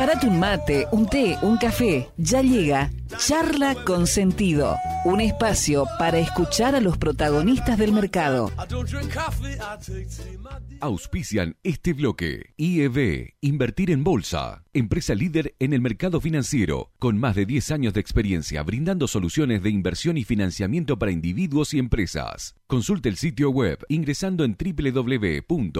Prepárate un mate, un té, un café. Ya llega Charla con Sentido, un espacio para escuchar a los protagonistas del mercado. Auspician este bloque. IEB, Invertir en Bolsa, empresa líder en el mercado financiero, con más de 10 años de experiencia brindando soluciones de inversión y financiamiento para individuos y empresas. Consulte el sitio web ingresando en www.ieb.com.ar.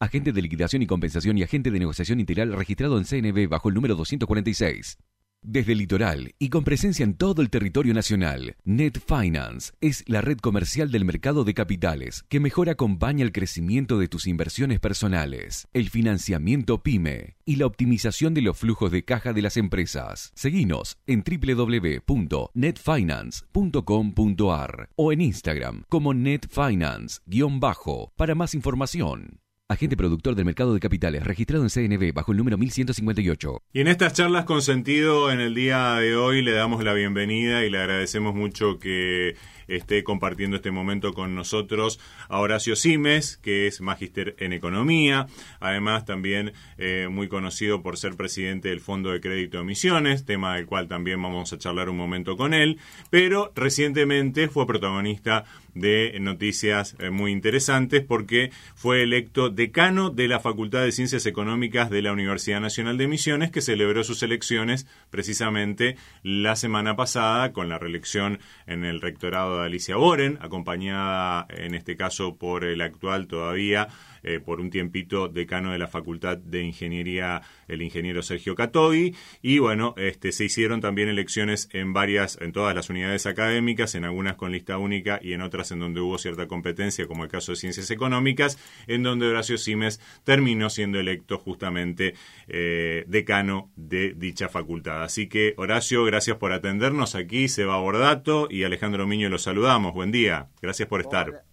Agente de liquidación y compensación y agente de negociación integral registrado en CNB bajo el número 246. Desde el litoral y con presencia en todo el territorio nacional, Net Finance es la red comercial del mercado de capitales que mejor acompaña el crecimiento de tus inversiones personales, el financiamiento PYME y la optimización de los flujos de caja de las empresas. Seguinos en www.netfinance.com.ar o en Instagram como netfinance-bajo para más información. Agente productor del mercado de capitales, registrado en CNB bajo el número 1158. Y en estas charlas con sentido, en el día de hoy, le damos la bienvenida y le agradecemos mucho que esté compartiendo este momento con nosotros a Horacio Simes, que es magíster en economía, además también eh, muy conocido por ser presidente del Fondo de Crédito de Emisiones, tema del cual también vamos a charlar un momento con él, pero recientemente fue protagonista de noticias eh, muy interesantes porque fue electo decano de la Facultad de Ciencias Económicas de la Universidad Nacional de Misiones, que celebró sus elecciones precisamente la semana pasada con la reelección en el rectorado Alicia Boren, acompañada en este caso por el actual todavía eh, por un tiempito decano de la Facultad de Ingeniería, el ingeniero Sergio Catogi, y bueno, este, se hicieron también elecciones en varias, en todas las unidades académicas, en algunas con lista única y en otras en donde hubo cierta competencia, como el caso de Ciencias Económicas, en donde Horacio Simes terminó siendo electo justamente eh, decano de dicha facultad. Así que, Horacio, gracias por atendernos aquí, Seba Bordato y Alejandro Miño los saludamos. Buen día, gracias por estar.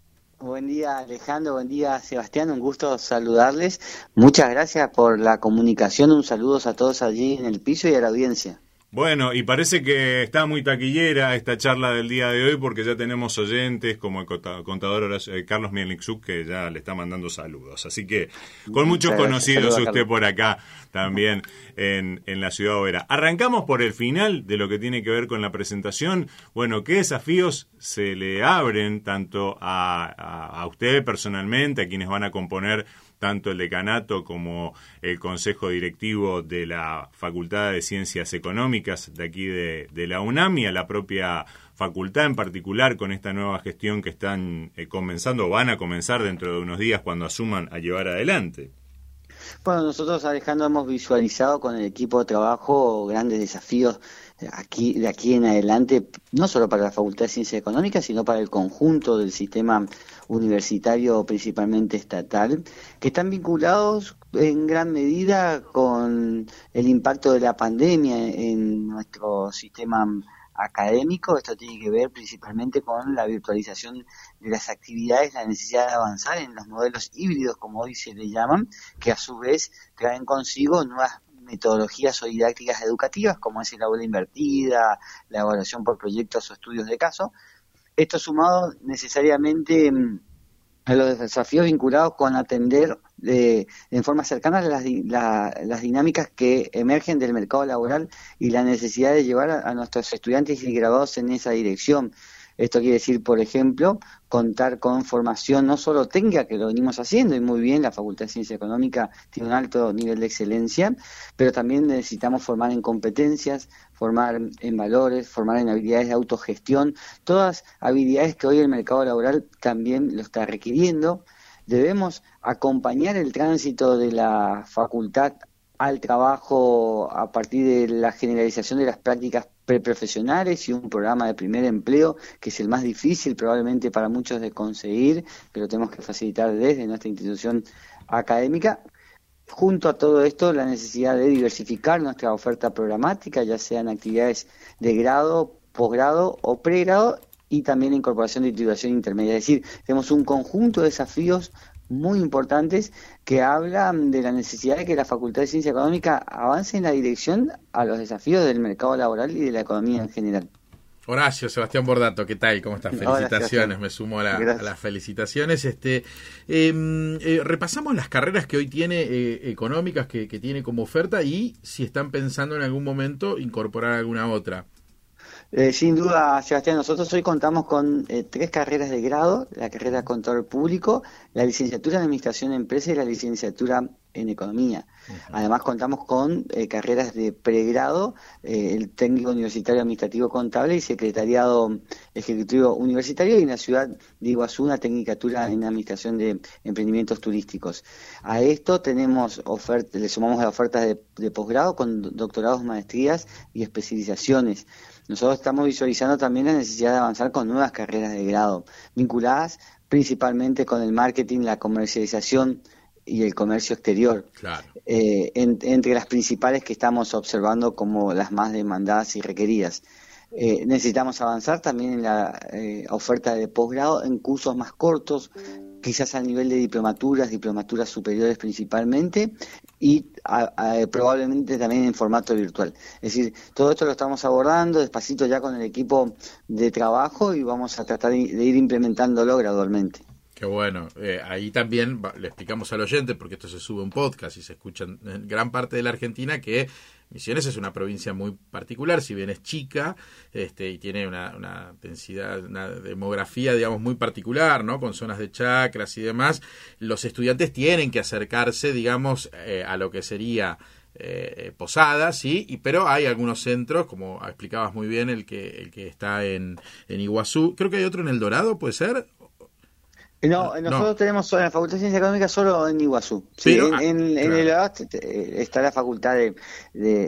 Buen día Alejandro, buen día Sebastián, un gusto saludarles. Muchas gracias por la comunicación, un saludo a todos allí en el piso y a la audiencia. Bueno, y parece que está muy taquillera esta charla del día de hoy porque ya tenemos oyentes como el contador eh, Carlos Mielniksuk que ya le está mandando saludos. Así que con muchos conocidos usted por acá también en, en la ciudad obrera. Arrancamos por el final de lo que tiene que ver con la presentación. Bueno, ¿qué desafíos se le abren tanto a, a usted personalmente, a quienes van a componer tanto el decanato como el consejo directivo de la Facultad de Ciencias Económicas de aquí de, la UNAM y a la propia facultad en particular con esta nueva gestión que están eh, comenzando, van a comenzar dentro de unos días cuando asuman a llevar adelante. Bueno, nosotros Alejandro hemos visualizado con el equipo de trabajo grandes desafíos aquí de aquí en adelante, no solo para la Facultad de Ciencias Económicas, sino para el conjunto del sistema universitario, principalmente estatal, que están vinculados en gran medida con el impacto de la pandemia en nuestro sistema académico. Esto tiene que ver principalmente con la virtualización de las actividades, la necesidad de avanzar en los modelos híbridos, como hoy se le llaman, que a su vez traen consigo nuevas metodologías o didácticas educativas, como es el aula invertida, la evaluación por proyectos o estudios de caso. Esto sumado necesariamente mm, a los desafíos vinculados con atender de, en forma cercana las, las dinámicas que emergen del mercado laboral y la necesidad de llevar a nuestros estudiantes y graduados en esa dirección. Esto quiere decir, por ejemplo, contar con formación no solo técnica, que lo venimos haciendo y muy bien, la Facultad de Ciencia Económica tiene un alto nivel de excelencia, pero también necesitamos formar en competencias, formar en valores, formar en habilidades de autogestión, todas habilidades que hoy el mercado laboral también lo está requiriendo. Debemos acompañar el tránsito de la facultad al trabajo a partir de la generalización de las prácticas preprofesionales y un programa de primer empleo que es el más difícil probablemente para muchos de conseguir, pero tenemos que facilitar desde nuestra institución académica. Junto a todo esto, la necesidad de diversificar nuestra oferta programática, ya sean actividades de grado, posgrado o pregrado, y también la incorporación de titulación intermedia. Es decir, tenemos un conjunto de desafíos muy importantes que hablan de la necesidad de que la Facultad de Ciencia Económica avance en la dirección a los desafíos del mercado laboral y de la economía en general. Horacio, Sebastián Bordato, ¿qué tal? ¿Cómo estás? Felicitaciones, me sumo a, las felicitaciones. Este, em, eh, repasamos las carreras que hoy tiene eh, económicas que, tiene como oferta y si están pensando en algún momento incorporar alguna otra. Eh, sin duda, Sebastián, nosotros hoy contamos con tres carreras de grado, la carrera de control público, la licenciatura en administración de empresas y la licenciatura en economía. Además contamos con eh, carreras de pregrado, eh, el técnico universitario administrativo contable y secretariado ejecutivo universitario y en la ciudad de Iguazú una tecnicatura en administración de emprendimientos turísticos. A esto tenemos oferta, le sumamos las ofertas de, de posgrado con doctorados, maestrías y especializaciones. Nosotros estamos visualizando también la necesidad de avanzar con nuevas carreras de grado, vinculadas principalmente con el marketing, la comercialización, y el comercio exterior. Eh, entre las principales que estamos observando como las más demandadas y requeridas. Eh, necesitamos avanzar también en la eh, oferta de posgrado en cursos más cortos, quizás al nivel de diplomaturas, diplomaturas superiores principalmente, y probablemente también en formato virtual. Es decir, todo esto lo estamos abordando despacito ya con el equipo de trabajo y vamos a tratar de ir implementándolo gradualmente. Qué bueno. Eh, ahí también le explicamos al oyente, porque esto se sube un podcast y se escucha en gran parte de la Argentina, que Misiones es una provincia muy particular, si bien es chica este, y tiene una, densidad, una demografía, digamos, muy particular, ¿no? Con zonas de chacras y demás. Los estudiantes tienen que acercarse, digamos, eh, a lo que sería eh, Posadas, sí, y, pero hay algunos centros, como explicabas muy bien, el que, el que está en, en Iguazú. Creo que hay otro en El Dorado, ¿puede ser? No, nosotros tenemos en la Facultad de Ciencias Económicas solo en Iguazú. Sí, en, ah, el está la Facultad de,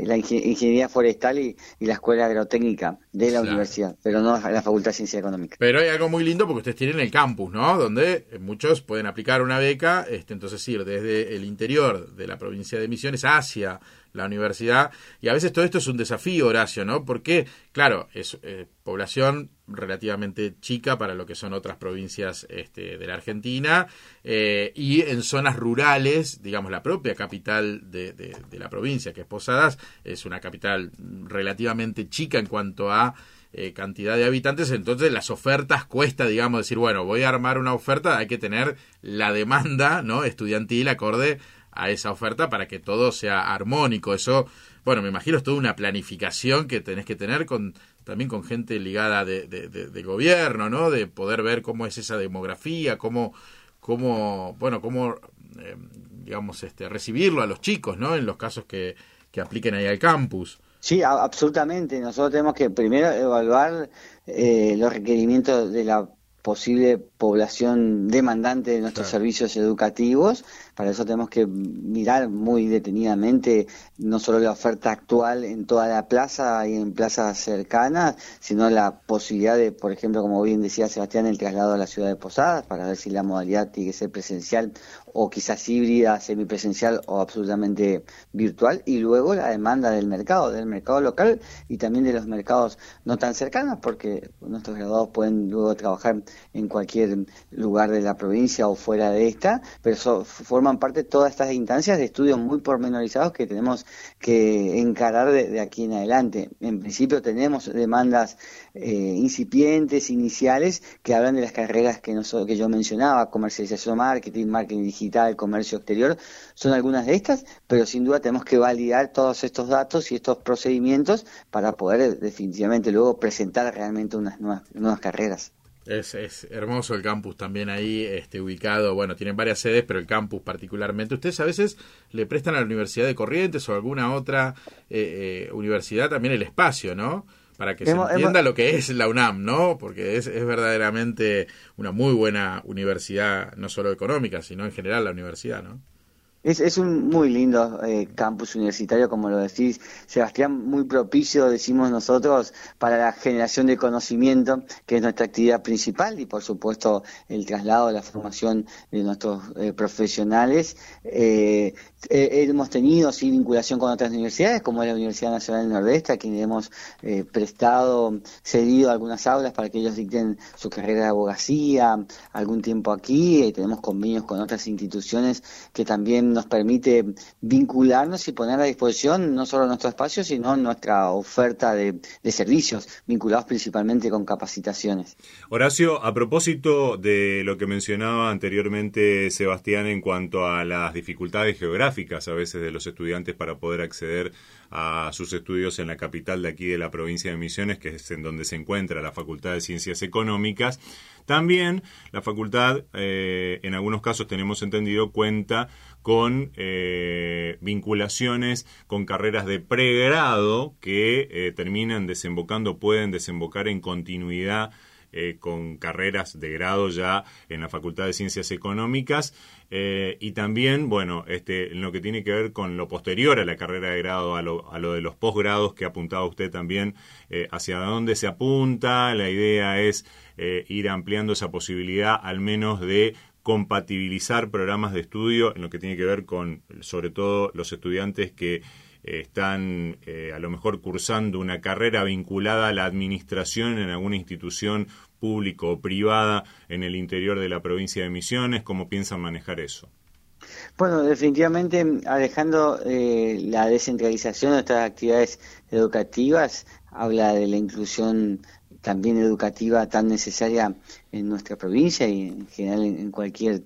la Ingeniería Forestal y, la Escuela Agrotécnica de la universidad, pero no la Facultad de Ciencias Económicas. Pero hay algo muy lindo porque ustedes tienen el campus, ¿no? Donde muchos pueden aplicar una beca, este, entonces ir desde el interior de la provincia de Misiones hacia la universidad. Y a veces todo esto es un desafío, Horacio, ¿no? Porque, claro, es eh, población relativamente chica para lo que son otras provincias este, de la Argentina eh, y en zonas rurales, digamos, la propia capital de, de, la provincia, que es Posadas, es una capital relativamente chica en cuanto a eh, cantidad de habitantes, entonces las ofertas cuesta, digamos, decir, bueno, voy a armar una oferta, hay que tener la demanda, ¿no? Estudiantil acorde a esa oferta para que todo sea armónico. Eso, bueno, me imagino es toda una planificación que tenés que tener con también con gente ligada de, de, gobierno, ¿no? De poder ver cómo es esa demografía, cómo, cómo bueno, cómo, eh, digamos, este, recibirlo a los chicos, ¿no? En los casos que, que apliquen ahí al campus. Sí, absolutamente. Nosotros tenemos que primero evaluar eh, los requerimientos de la posible población demandante de nuestros servicios educativos. Para eso tenemos que mirar muy detenidamente no solo la oferta actual en toda la plaza y en plazas cercanas, sino la posibilidad de, por ejemplo, como bien decía Sebastián, el traslado a la ciudad de Posadas, para ver si la modalidad tiene que ser presencial o quizás híbrida, semipresencial o absolutamente virtual. Y luego la demanda del mercado, del mercado local y también de los mercados no tan cercanos, porque nuestros graduados pueden luego trabajar en cualquier lugar de la provincia o fuera de esta, pero forman parte todas estas instancias de estudios muy pormenorizados que tenemos que encarar de, aquí en adelante. En principio tenemos demandas eh, incipientes, iniciales, que hablan de las carreras que, que yo mencionaba, comercialización, marketing, marketing digital, comercio exterior, son algunas de estas, pero sin duda tenemos que validar todos estos datos y estos procedimientos para poder definitivamente luego presentar realmente unas nuevas carreras. Es, es, hermoso el campus también ahí este, ubicado. Bueno, tienen varias sedes, pero el campus particularmente. Ustedes a veces le prestan a la Universidad de Corrientes o alguna otra eh, eh, universidad también el espacio, ¿no? Para que se entienda lo que es la UNAM, ¿no? Porque es, es verdaderamente una muy buena universidad, no solo económica, sino en general la universidad, ¿no? Es, un muy lindo eh, campus universitario, como lo decís, Sebastián, muy propicio, decimos nosotros, para la generación de conocimiento, que es nuestra actividad principal, y por supuesto el traslado, la formación de nuestros eh, profesionales. Eh, hemos tenido sí vinculación con otras universidades, como es la Universidad Nacional del Nordeste, a quien hemos prestado, cedido algunas aulas para que ellos dicten su carrera de abogacía algún tiempo aquí, y tenemos convenios con otras instituciones que también nos permite vincularnos y poner a disposición no solo nuestro espacio, sino nuestra oferta de, servicios, vinculados principalmente con capacitaciones. Horacio, a propósito de lo que mencionaba anteriormente Sebastián en cuanto a las dificultades geográficas a veces de los estudiantes para poder acceder a sus estudios en la capital de aquí de la provincia de Misiones, que es en donde se encuentra la Facultad de Ciencias Económicas. También la facultad, eh, en algunos casos tenemos entendido, cuenta con eh, vinculaciones con carreras de pregrado que eh, terminan desembocando, pueden desembocar en continuidad eh, con carreras de grado ya en la Facultad de Ciencias Económicas. Eh, y también, bueno, este, lo que tiene que ver con lo posterior a la carrera de grado, a lo, a lo de los posgrados que apuntaba usted también, eh, hacia dónde se apunta, la idea es ir ampliando esa posibilidad al menos de compatibilizar programas de estudio en lo que tiene que ver con, sobre todo, los estudiantes que están eh, a lo mejor cursando una carrera vinculada a la administración en alguna institución pública o privada en el interior de la provincia de Misiones, ¿cómo piensan manejar eso? Bueno, definitivamente, alejando eh, la descentralización de nuestras actividades educativas, habla de la inclusión también educativa tan necesaria en nuestra provincia y en general en cualquier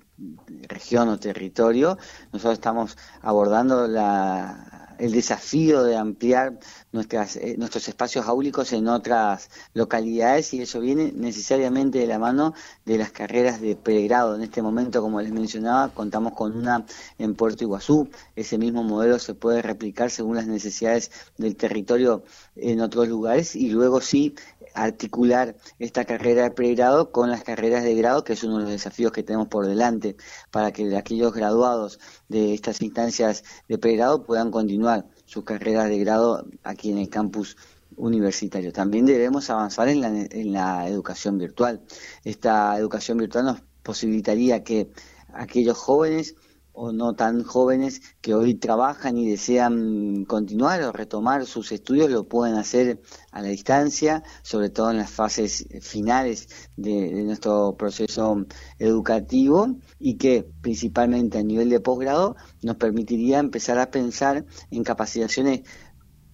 región o territorio. Nosotros estamos abordando la el desafío de ampliar nuestras, eh, nuestros espacios áulicos en otras localidades y eso viene necesariamente de la mano de las carreras de pregrado. En este momento, como les mencionaba, contamos con una en Puerto Iguazú. Ese mismo modelo se puede replicar según las necesidades del territorio en otros lugares y luego sí articular esta carrera de pregrado con las carreras de grado, que es uno de los desafíos que tenemos por delante, para que aquellos graduados de estas instancias de pregrado puedan continuar sus carreras de grado aquí en el campus universitario. También debemos avanzar en la, en la educación virtual. Esta educación virtual nos posibilitaría que aquellos jóvenes o no tan jóvenes que hoy trabajan y desean continuar o retomar sus estudios lo pueden hacer a la distancia, sobre todo en las fases finales de, de nuestro proceso educativo y que principalmente a nivel de posgrado nos permitiría empezar a pensar en capacitaciones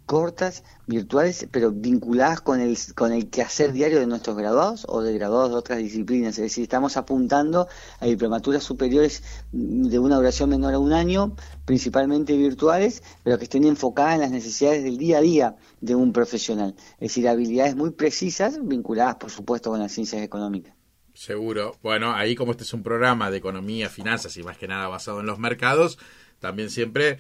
cortas, virtuales, pero vinculadas con el, con el quehacer diario de nuestros graduados o de graduados de otras disciplinas. Es decir, estamos apuntando a diplomaturas superiores de una duración menor a un año, principalmente virtuales, pero que estén enfocadas en las necesidades del día a día de un profesional. Es decir, habilidades muy precisas vinculadas, por supuesto, con las ciencias económicas. Seguro. Bueno, ahí como este es un programa de economía, finanzas y más que nada basado en los mercados, también siempre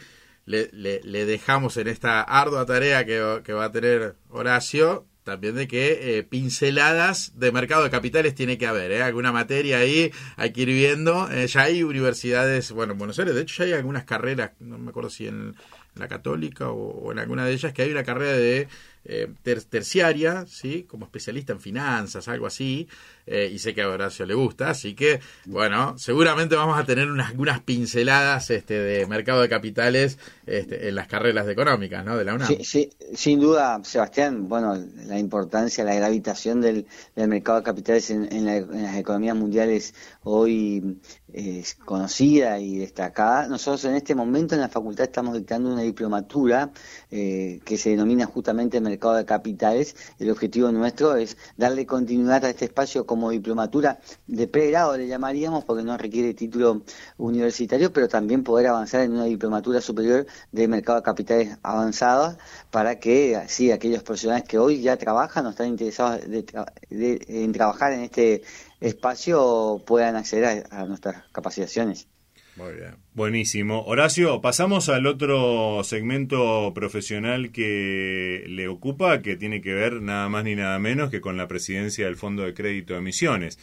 le, le, dejamos en esta ardua tarea que, va a tener Horacio, también de que eh, pinceladas de mercado de capitales tiene que haber, ¿eh? alguna materia ahí hay que ir viendo. Eh, ya hay universidades, bueno, en Buenos Aires, de hecho ya hay algunas carreras, no me acuerdo si en, la católica o, en alguna de ellas, que hay una carrera de eh, terciaria, ¿sí? como especialista en finanzas, algo así, eh, y sé que a Horacio le gusta, así que, bueno, seguramente vamos a tener unas, pinceladas este, de mercado de capitales este, en las carreras económicas, ¿no? De la UNAM. Sí, sin duda, Sebastián, bueno, la importancia, la gravitación del, mercado de capitales en, en las economías mundiales hoy es conocida y destacada. Nosotros en este momento en la facultad estamos dictando una diplomatura eh, que se denomina justamente mercado de capitales. El objetivo nuestro es darle continuidad a este espacio como diplomatura de pregrado, le llamaríamos, porque no requiere título universitario, pero también poder avanzar en una diplomatura superior de mercado de capitales avanzados para que así aquellos profesionales que hoy ya trabajan o están interesados en trabajar en este espacio puedan acceder a, nuestras capacitaciones. Muy bien. Buenísimo. Horacio, pasamos al otro segmento profesional que le ocupa, que tiene que ver nada más ni nada menos que con la presidencia del Fondo de Crédito de Emisiones.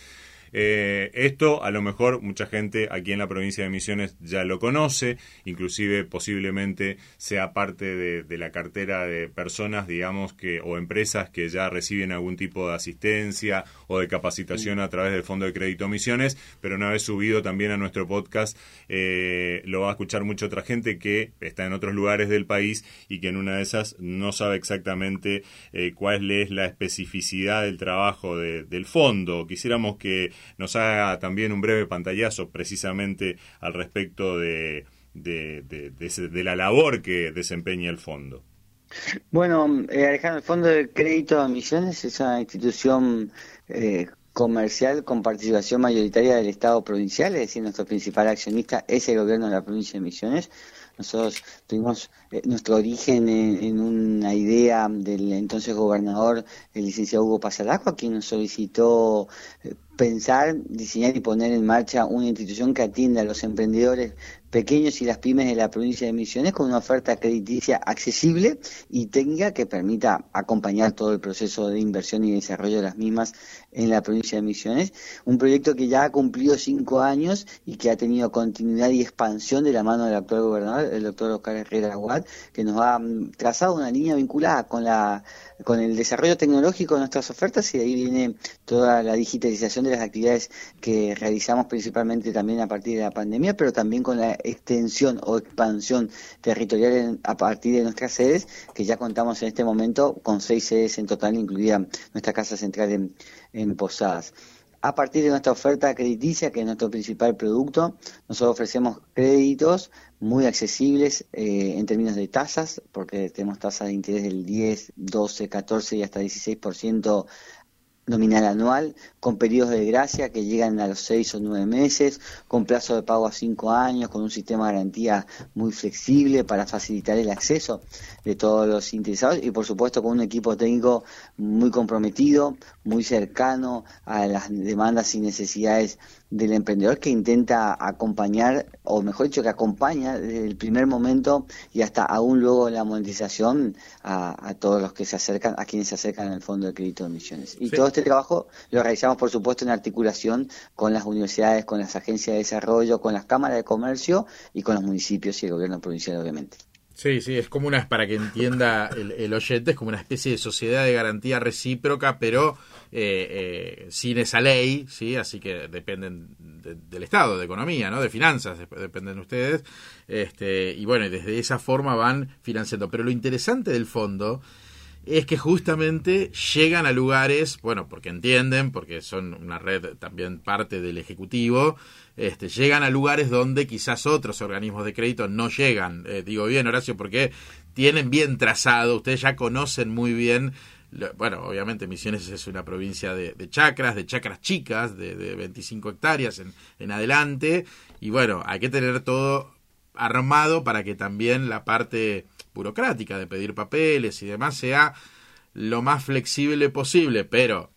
Eh, esto a lo mejor mucha gente aquí en la provincia de Misiones ya lo conoce, inclusive posiblemente sea parte de, la cartera de personas, digamos, que o empresas que ya reciben algún tipo de asistencia o de capacitación a través del Fondo de Crédito Misiones, pero una vez subido también a nuestro podcast eh, lo va a escuchar mucha otra gente que está en otros lugares del país y que en una de esas no sabe exactamente eh, cuál es la especificidad del trabajo del fondo. Quisiéramos que nos haga también un breve pantallazo precisamente al respecto de, de, de, la labor que desempeña el fondo. Bueno, eh, Alejandro, el Fondo de Crédito a Misiones es una institución eh, comercial con participación mayoritaria del Estado provincial, es decir, nuestro principal accionista es el gobierno de la provincia de Misiones. Nosotros tuvimos eh, nuestro origen en, una idea del entonces gobernador, el licenciado Hugo Pasalacqua, quien nos solicitó eh, pensar, diseñar y poner en marcha una institución que atienda a los emprendedores pequeños y las pymes de la provincia de Misiones con una oferta crediticia accesible y técnica que permita acompañar todo el proceso de inversión y desarrollo de las mismas en la provincia de Misiones. Un proyecto que ya ha cumplido cinco años y que ha tenido continuidad y expansión de la mano del actual gobernador, el doctor Oscar Herrera Aguad, que nos ha trazado una línea vinculada con la con el desarrollo tecnológico de nuestras ofertas y de ahí viene toda la digitalización de las actividades que realizamos principalmente también a partir de la pandemia, pero también con la extensión o expansión territorial a partir de nuestras sedes, que ya contamos en este momento con seis sedes en total, incluida nuestra casa central en, en Posadas. A partir de nuestra oferta crediticia, que es nuestro principal producto, nosotros ofrecemos créditos muy accesibles eh, en términos de tasas, porque tenemos tasas de interés del 10, 12, 14 y hasta 16% nominal anual, con periodos de gracia que llegan a los seis o nueve meses, con plazo de pago a cinco años, con un sistema de garantía muy flexible para facilitar el acceso de todos los interesados y por supuesto con un equipo técnico muy comprometido, muy cercano a las demandas y necesidades del emprendedor que intenta acompañar, o mejor dicho, que acompaña desde el primer momento y hasta aún luego la monetización a, todos los que se acercan, a quienes se acercan al Fondo de Crédito de Misiones. Y todo este trabajo lo realizamos, por supuesto, en articulación con las universidades, con las agencias de desarrollo, con las cámaras de comercio y con los municipios y el gobierno provincial, obviamente. Sí, sí, es como una, para que entienda el, el oyente, es como una especie de sociedad de garantía recíproca, pero eh, eh, sin esa ley, ¿sí? Así que dependen del Estado, de economía, ¿no? De finanzas, dependen ustedes. Este, y bueno, desde esa forma van financiando. Pero lo interesante del fondo es que justamente llegan a lugares, bueno, porque entienden, porque son una red también parte del Ejecutivo, este, llegan a lugares donde quizás otros organismos de crédito no llegan. Eh, digo bien, Horacio, porque tienen bien trazado, ustedes ya conocen muy bien bueno, obviamente Misiones es una provincia de, chacras, de chacras chicas, de, de 25 hectáreas en, en, adelante, y bueno, hay que tener todo armado para que también la parte burocrática de pedir papeles y demás sea lo más flexible posible, pero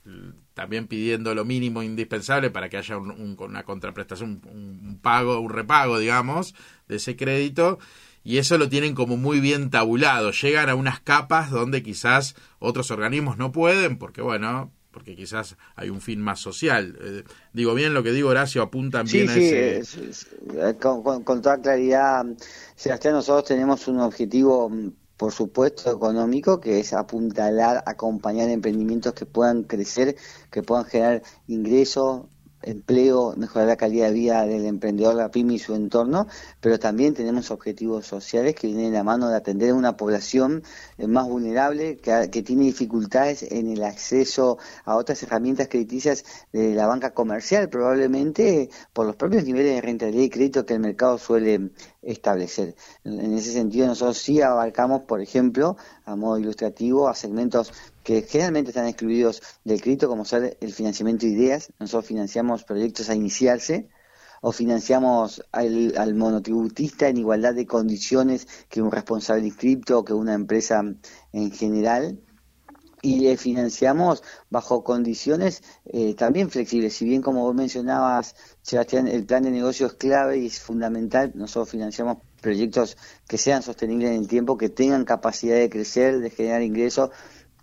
también pidiendo lo mínimo indispensable para que haya una contraprestación, un, pago, un repago, digamos, de ese crédito. Y eso lo tienen como muy bien tabulado. Llegan a unas capas donde quizás otros organismos no pueden, porque bueno, porque quizás hay un fin más social. Eh, digo bien lo que digo, Horacio, apuntan bien a ese... con, con, toda claridad, Sebastián, nosotros tenemos un objetivo por supuesto, económico, que es apuntalar, acompañar emprendimientos que puedan crecer, que puedan generar ingresos, empleo, mejorar la calidad de vida del emprendedor, la pyme y su entorno, pero también tenemos objetivos sociales que vienen de la mano de atender a una población eh, más vulnerable, que, que tiene dificultades en el acceso a otras herramientas crediticias de la banca comercial, probablemente por los propios niveles de rentabilidad y crédito que el mercado suele establecer. En ese sentido, nosotros sí abarcamos, por ejemplo, a modo ilustrativo, a segmentos que generalmente están excluidos del crédito, como ser el financiamiento de ideas. Nosotros financiamos proyectos a iniciarse o financiamos al, monotributista en igualdad de condiciones que un responsable inscripto o que una empresa en general y le financiamos bajo condiciones eh, también flexibles. Si bien, como vos mencionabas, Sebastián, el plan de negocio es clave y es fundamental, nosotros financiamos proyectos que sean sostenibles en el tiempo, que tengan capacidad de crecer, de generar ingresos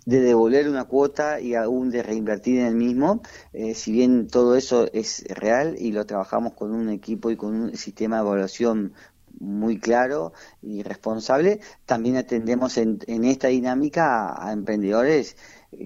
de devolver una cuota y aún de reinvertir en el mismo, eh, si bien todo eso es real y lo trabajamos con un equipo y con un sistema de evaluación muy claro y responsable, también atendemos en, esta dinámica a, emprendedores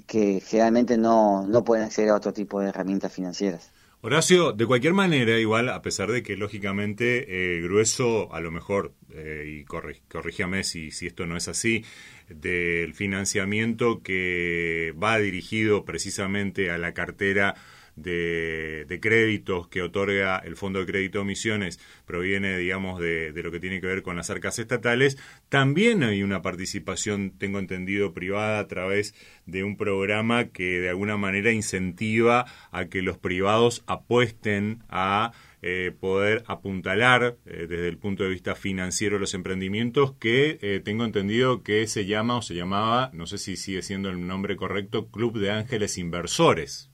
que generalmente no, no pueden acceder a otro tipo de herramientas financieras. Horacio, de cualquier manera, igual, a pesar de que lógicamente eh, grueso, a lo mejor, eh, y corrígame si, si esto no es así, del financiamiento que va dirigido precisamente a la cartera de, créditos que otorga el Fondo de Crédito de Misiones proviene, digamos, de, lo que tiene que ver con las arcas estatales, también hay una participación, tengo entendido, privada a través de un programa que de alguna manera incentiva a que los privados apuesten a eh, poder apuntalar eh, desde el punto de vista financiero los emprendimientos que eh, tengo entendido que se llama o se llamaba, no sé si sigue siendo el nombre correcto, Club de Ángeles Inversores.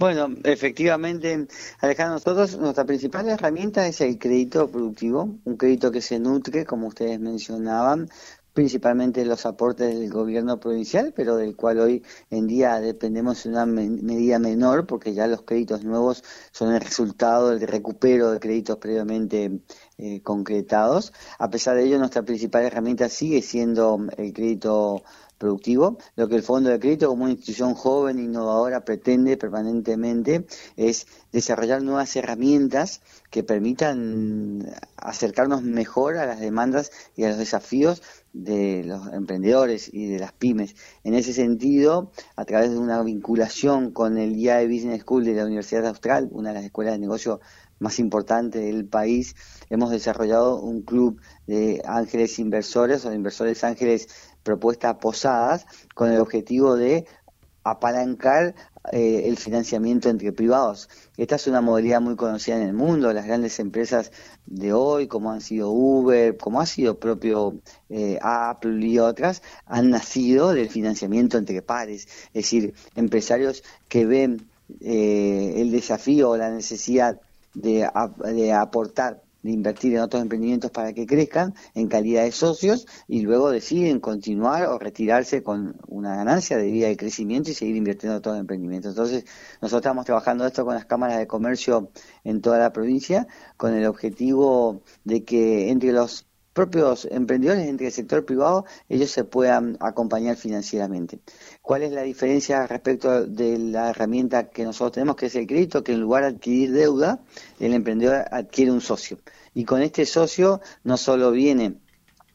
Bueno, efectivamente, Alejandro, nosotros nuestra principal herramienta es el crédito productivo, un crédito que se nutre, como ustedes mencionaban, principalmente los aportes del gobierno provincial, pero del cual hoy en día dependemos en una medida menor, porque ya los créditos nuevos son el resultado del recupero de créditos previamente eh, concretados. A pesar de ello, nuestra principal herramienta sigue siendo el crédito productivo. Lo que el Fondo de Crédito como una institución joven e innovadora pretende permanentemente es desarrollar nuevas herramientas que permitan acercarnos mejor a las demandas y a los desafíos de los emprendedores y de las pymes. En ese sentido, a través de una vinculación con el IAE Business School de la Universidad Austral, una de las escuelas de negocio más importantes del país, hemos desarrollado un club de ángeles inversores o de inversores ángeles propuestas posadas con el objetivo de apalancar eh, el financiamiento entre privados. Esta es una modalidad muy conocida en el mundo. Las grandes empresas de hoy, como han sido Uber, como ha sido propio eh, Apple y otras, han nacido del financiamiento entre pares. Es decir, empresarios que ven eh, el desafío o la necesidad de, de aportar de invertir en otros emprendimientos para que crezcan en calidad de socios y luego deciden continuar o retirarse con una ganancia de vida de crecimiento y seguir invirtiendo en otros emprendimientos. Entonces, nosotros estamos trabajando esto con las cámaras de comercio en toda la provincia con el objetivo de que entre los propios emprendedores, entre el sector privado, ellos se puedan acompañar financieramente. ¿Cuál es la diferencia respecto de la herramienta que nosotros tenemos, que es el crédito, que en lugar de adquirir deuda, el emprendedor adquiere un socio? Y con este socio no solo viene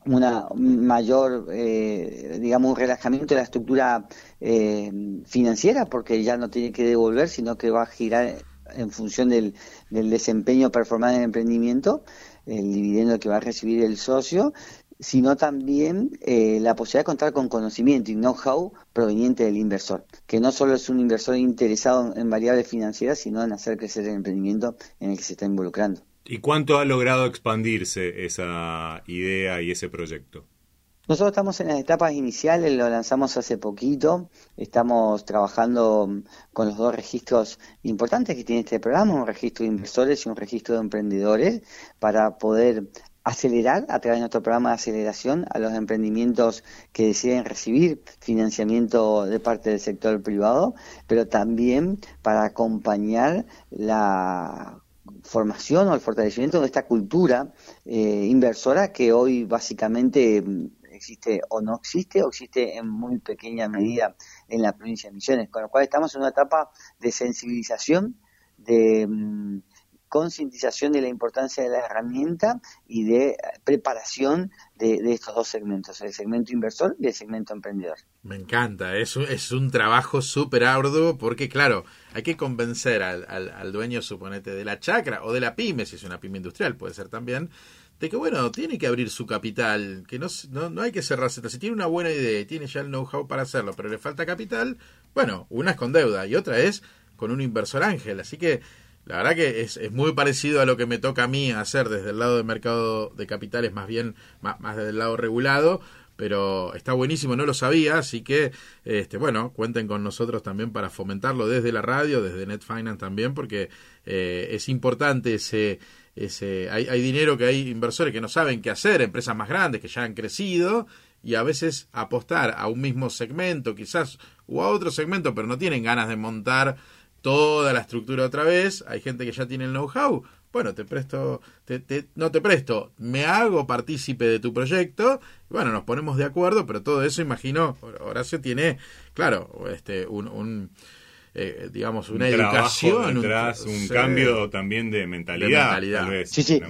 una mayor, eh, digamos, un relajamiento de la estructura eh, financiera, porque ya no tiene que devolver, sino que va a girar en función del, del desempeño performante del emprendimiento, el dividendo que va a recibir el socio, sino también eh, la posibilidad de contar con conocimiento y know-how proveniente del inversor, que no solo es un inversor interesado en variables financieras, sino en hacer crecer el emprendimiento en el que se está involucrando. ¿Y cuánto ha logrado expandirse esa idea y ese proyecto? Nosotros estamos en las etapas iniciales, lo lanzamos hace poquito, estamos trabajando con los dos registros importantes que tiene este programa, un registro de inversores y un registro de emprendedores, para poder acelerar a través de nuestro programa de aceleración a los emprendimientos que deciden recibir financiamiento de parte del sector privado, pero también para acompañar la formación o el fortalecimiento de esta cultura eh, inversora que hoy básicamente existe o no existe o existe en muy pequeña medida en la provincia de Misiones, con lo cual estamos en una etapa de sensibilización, de mm, concientización de la importancia de la herramienta y de eh, preparación de, estos dos segmentos, el segmento inversor y el segmento emprendedor. Me encanta, es es un trabajo súper arduo porque, claro, hay que convencer al, al, dueño, suponete, de la chacra o de la pyme, si es una pyme industrial, puede ser también, de que, bueno, tiene que abrir su capital, que no, no, hay que cerrarse. Si tiene una buena idea y tiene ya el know-how para hacerlo, pero le falta capital, bueno, una es con deuda y otra es con un inversor ángel. Así que la verdad que es, es muy parecido a lo que me toca a mí hacer desde el lado del mercado de capitales, más bien más, más desde el lado regulado, pero está buenísimo, no lo sabía, así que, este, bueno, cuenten con nosotros también para fomentarlo desde la radio, desde Net Finance también, porque eh, es importante ese ese, hay, hay dinero que hay inversores que no saben qué hacer, empresas más grandes que ya han crecido y a veces apostar a un mismo segmento quizás o a otro segmento pero no tienen ganas de montar toda la estructura otra vez, hay gente que ya tiene el know-how, bueno, te presto, te, no te presto, me hago partícipe de tu proyecto, bueno, nos ponemos de acuerdo, pero todo eso, imagino, Horacio tiene, claro, este, un eh, digamos, una educación. Detrás, un, cambio también de mentalidad, tal vez. Sí, sí,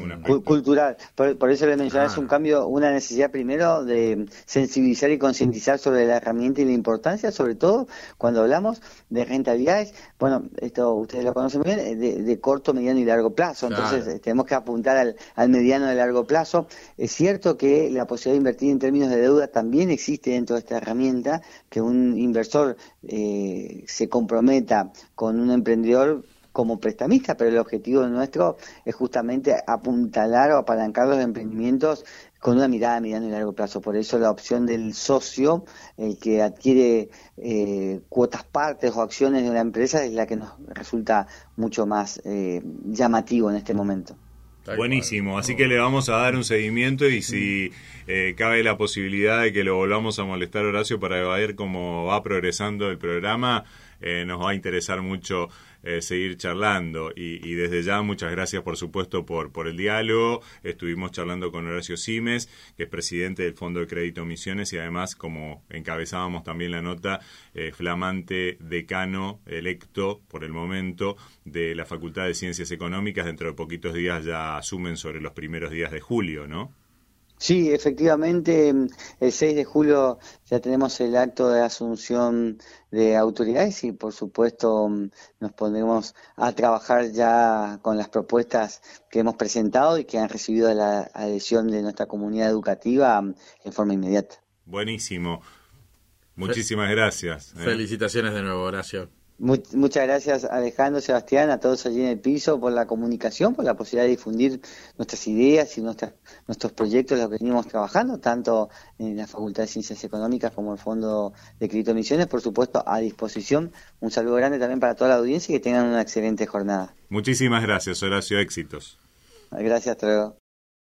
cultural. Por, eso le mencioné, es un cambio, una necesidad primero de sensibilizar y concientizar sobre la herramienta y la importancia, sobre todo cuando hablamos de rentabilidades. Bueno, esto ustedes lo conocen muy bien, eh, de, corto, mediano y largo plazo. Entonces, eh, tenemos que apuntar al, al mediano y largo plazo. Es cierto que la posibilidad de invertir en términos de deuda también existe dentro de esta herramienta, que un inversor eh, se comprometa con un emprendedor como prestamista, pero el objetivo nuestro es justamente apuntalar o apalancar los emprendimientos con una mirada a mediano y largo plazo. Por eso la opción del socio, el que adquiere eh, cuotas partes o acciones de la empresa, es la que nos resulta mucho más eh, llamativo en este momento. Buenísimo, así que le vamos a dar un seguimiento y si eh, cabe la posibilidad de que lo volvamos a molestar Horacio para ver cómo va progresando el programa, eh, nos va a interesar mucho eh, seguir charlando. Y, desde ya, muchas gracias, por supuesto, por, por el diálogo. Estuvimos charlando con Horacio Simes, que es presidente del Fondo de Crédito Misiones y además, como encabezábamos también la nota, eh, flamante decano electo por el momento de la Facultad de Ciencias Económicas. Dentro de poquitos días ya asumen sobre los primeros días de julio, ¿no? Sí, efectivamente, el 6 de julio ya tenemos el acto de asunción de autoridades y por supuesto nos pondremos a trabajar ya con las propuestas que hemos presentado y que han recibido la adhesión de nuestra comunidad educativa en forma inmediata. Buenísimo. Muchísimas gracias. ¿eh? Felicitaciones de nuevo, Horacio muchas gracias Alejandro, Sebastián, a todos allí en el piso por la comunicación, por la posibilidad de difundir nuestras ideas y nuestras, nuestros proyectos, los que venimos trabajando, tanto en la Facultad de Ciencias Económicas como el Fondo de Crédito Misiones, por supuesto, a disposición. Un saludo grande también para toda la audiencia y que tengan una excelente jornada. Muchísimas gracias, Horacio. Éxitos. Gracias, hasta